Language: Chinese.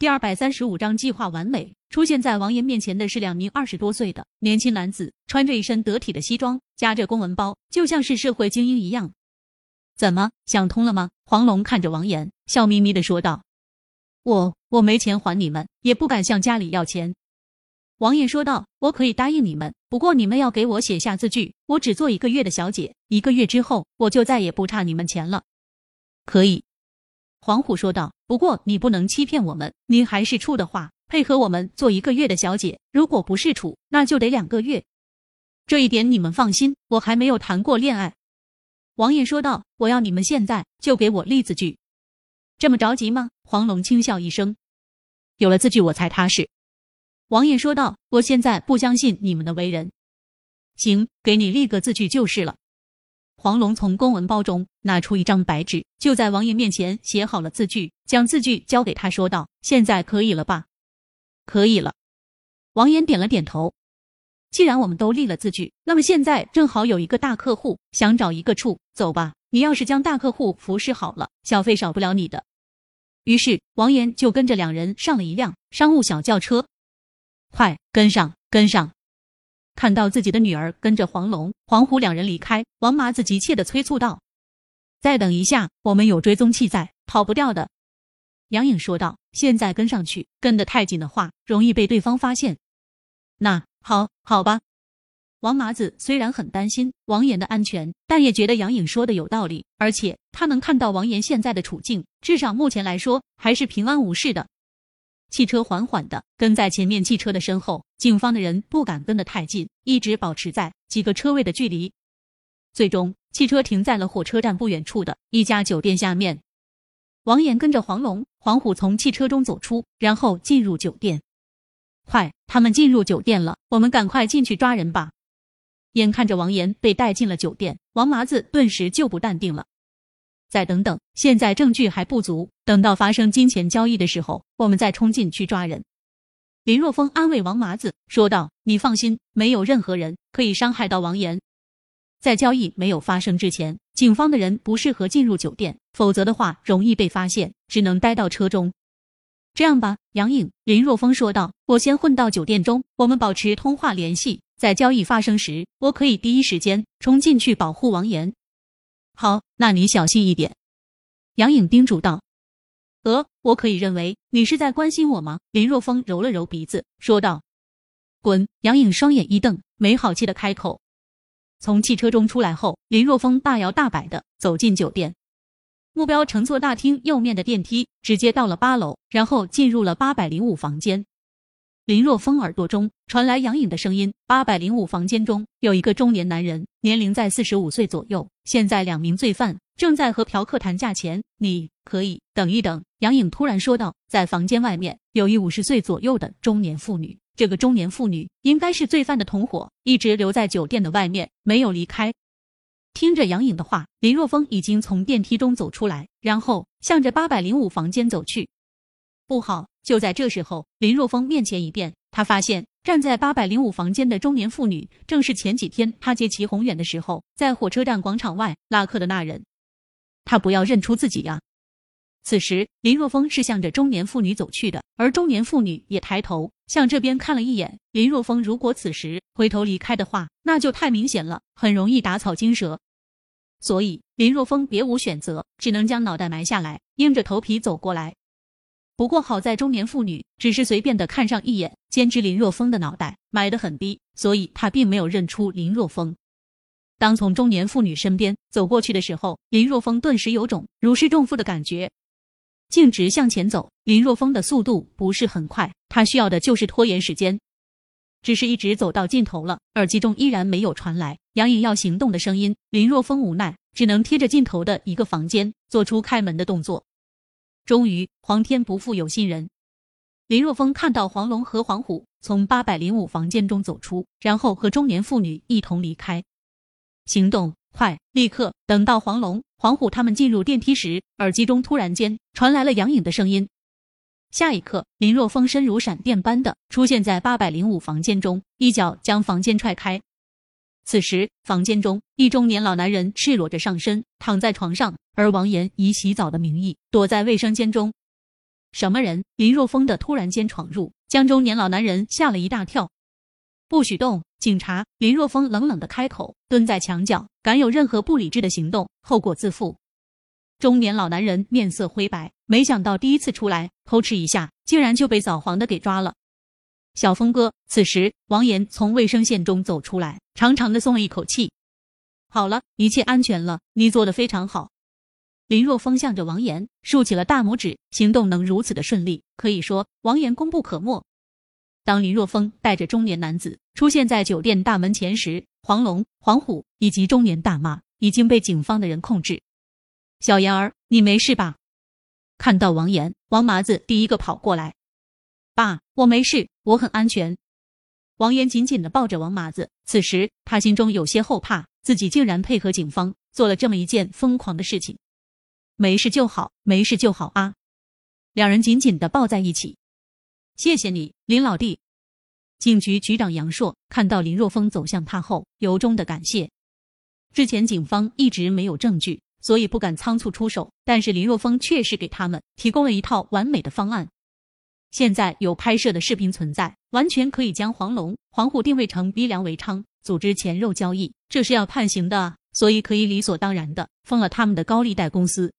第二百三十五章计划完美。出现在王岩面前的是两名二十多岁的年轻男子，穿着一身得体的西装，夹着公文包，就像是社会精英一样。怎么想通了吗？黄龙看着王岩，笑眯眯的说道：“我我没钱还你们，也不敢向家里要钱。”王岩说道：“我可以答应你们，不过你们要给我写下字据。我只做一个月的小姐，一个月之后我就再也不差你们钱了。”可以。黄虎说道：“不过你不能欺骗我们，您还是处的话，配合我们做一个月的小姐；如果不是处，那就得两个月。这一点你们放心，我还没有谈过恋爱。”王爷说道：“我要你们现在就给我立字据，这么着急吗？”黄龙轻笑一声：“有了字据，我才踏实。”王爷说道：“我现在不相信你们的为人，行，给你立个字据就是了。”黄龙从公文包中拿出一张白纸，就在王爷面前写好了字据，将字据交给他，说道：“现在可以了吧？”“可以了。”王岩点了点头。既然我们都立了字据，那么现在正好有一个大客户想找一个处，走吧。你要是将大客户服侍好了，小费少不了你的。于是王岩就跟着两人上了一辆商务小轿车，快跟上，跟上。看到自己的女儿跟着黄龙、黄虎两人离开，王麻子急切的催促道：“再等一下，我们有追踪器在，跑不掉的。”杨颖说道：“现在跟上去，跟得太紧的话，容易被对方发现。”那好，好吧。王麻子虽然很担心王岩的安全，但也觉得杨颖说的有道理，而且他能看到王岩现在的处境，至少目前来说还是平安无事的。汽车缓缓的跟在前面汽车的身后，警方的人不敢跟得太近，一直保持在几个车位的距离。最终，汽车停在了火车站不远处的一家酒店下面。王岩跟着黄龙、黄虎从汽车中走出，然后进入酒店。快，他们进入酒店了，我们赶快进去抓人吧！眼看着王岩被带进了酒店，王麻子顿时就不淡定了。再等等，现在证据还不足，等到发生金钱交易的时候，我们再冲进去抓人。林若风安慰王麻子说道：“你放心，没有任何人可以伤害到王岩。在交易没有发生之前，警方的人不适合进入酒店，否则的话容易被发现，只能待到车中。这样吧，杨颖。”林若风说道：“我先混到酒店中，我们保持通话联系，在交易发生时，我可以第一时间冲进去保护王岩。”好，那你小心一点。”杨颖叮嘱道。“呃，我可以认为你是在关心我吗？”林若风揉了揉鼻子，说道。“滚！”杨颖双眼一瞪，没好气的开口。从汽车中出来后，林若风大摇大摆的走进酒店，目标乘坐大厅右面的电梯，直接到了八楼，然后进入了八百零五房间。林若风耳朵中传来杨颖的声音：“八百零五房间中有一个中年男人，年龄在四十五岁左右。现在两名罪犯正在和嫖客谈价钱，你可以等一等。”杨颖突然说道。在房间外面有一五十岁左右的中年妇女，这个中年妇女应该是罪犯的同伙，一直留在酒店的外面，没有离开。听着杨颖的话，林若风已经从电梯中走出来，然后向着八百零五房间走去。不好！就在这时候，林若风面前一变，他发现站在八百零五房间的中年妇女，正是前几天他接齐宏远的时候，在火车站广场外拉客的那人。他不要认出自己呀！此时，林若风是向着中年妇女走去的，而中年妇女也抬头向这边看了一眼。林若风如果此时回头离开的话，那就太明显了，很容易打草惊蛇。所以，林若风别无选择，只能将脑袋埋下来，硬着头皮走过来。不过好在中年妇女只是随便的看上一眼，兼之林若风的脑袋埋得很低，所以她并没有认出林若风。当从中年妇女身边走过去的时候，林若风顿时有种如释重负的感觉，径直向前走。林若风的速度不是很快，他需要的就是拖延时间。只是一直走到尽头了，耳机中依然没有传来杨颖要行动的声音。林若风无奈，只能贴着尽头的一个房间做出开门的动作。终于，皇天不负有心人。林若风看到黄龙和黄虎从八百零五房间中走出，然后和中年妇女一同离开。行动快，立刻！等到黄龙、黄虎他们进入电梯时，耳机中突然间传来了杨颖的声音。下一刻，林若风身如闪电般的出现在八百零五房间中，一脚将房间踹开。此时，房间中一中年老男人赤裸着上身躺在床上，而王岩以洗澡的名义躲在卫生间中。什么人？林若风的突然间闯入，将中年老男人吓了一大跳。不许动！警察！林若风冷冷的开口。蹲在墙角，敢有任何不理智的行动，后果自负。中年老男人面色灰白，没想到第一次出来偷吃一下，竟然就被扫黄的给抓了。小峰哥，此时王岩从卫生线中走出来，长长的松了一口气。好了，一切安全了，你做的非常好。林若风向着王岩竖起了大拇指，行动能如此的顺利，可以说王岩功不可没。当林若风带着中年男子出现在酒店大门前时，黄龙、黄虎以及中年大妈已经被警方的人控制。小妍儿，你没事吧？看到王岩，王麻子第一个跑过来。爸，我没事，我很安全。王岩紧紧的抱着王麻子，此时他心中有些后怕，自己竟然配合警方做了这么一件疯狂的事情。没事就好，没事就好啊！两人紧紧的抱在一起。谢谢你，林老弟。警局局长杨硕看到林若风走向他后，由衷的感谢。之前警方一直没有证据，所以不敢仓促出手，但是林若风确实给他们提供了一套完美的方案。现在有拍摄的视频存在，完全可以将黄龙、黄虎定位成逼良为娼，组织钱肉交易，这是要判刑的，所以可以理所当然的封了他们的高利贷公司。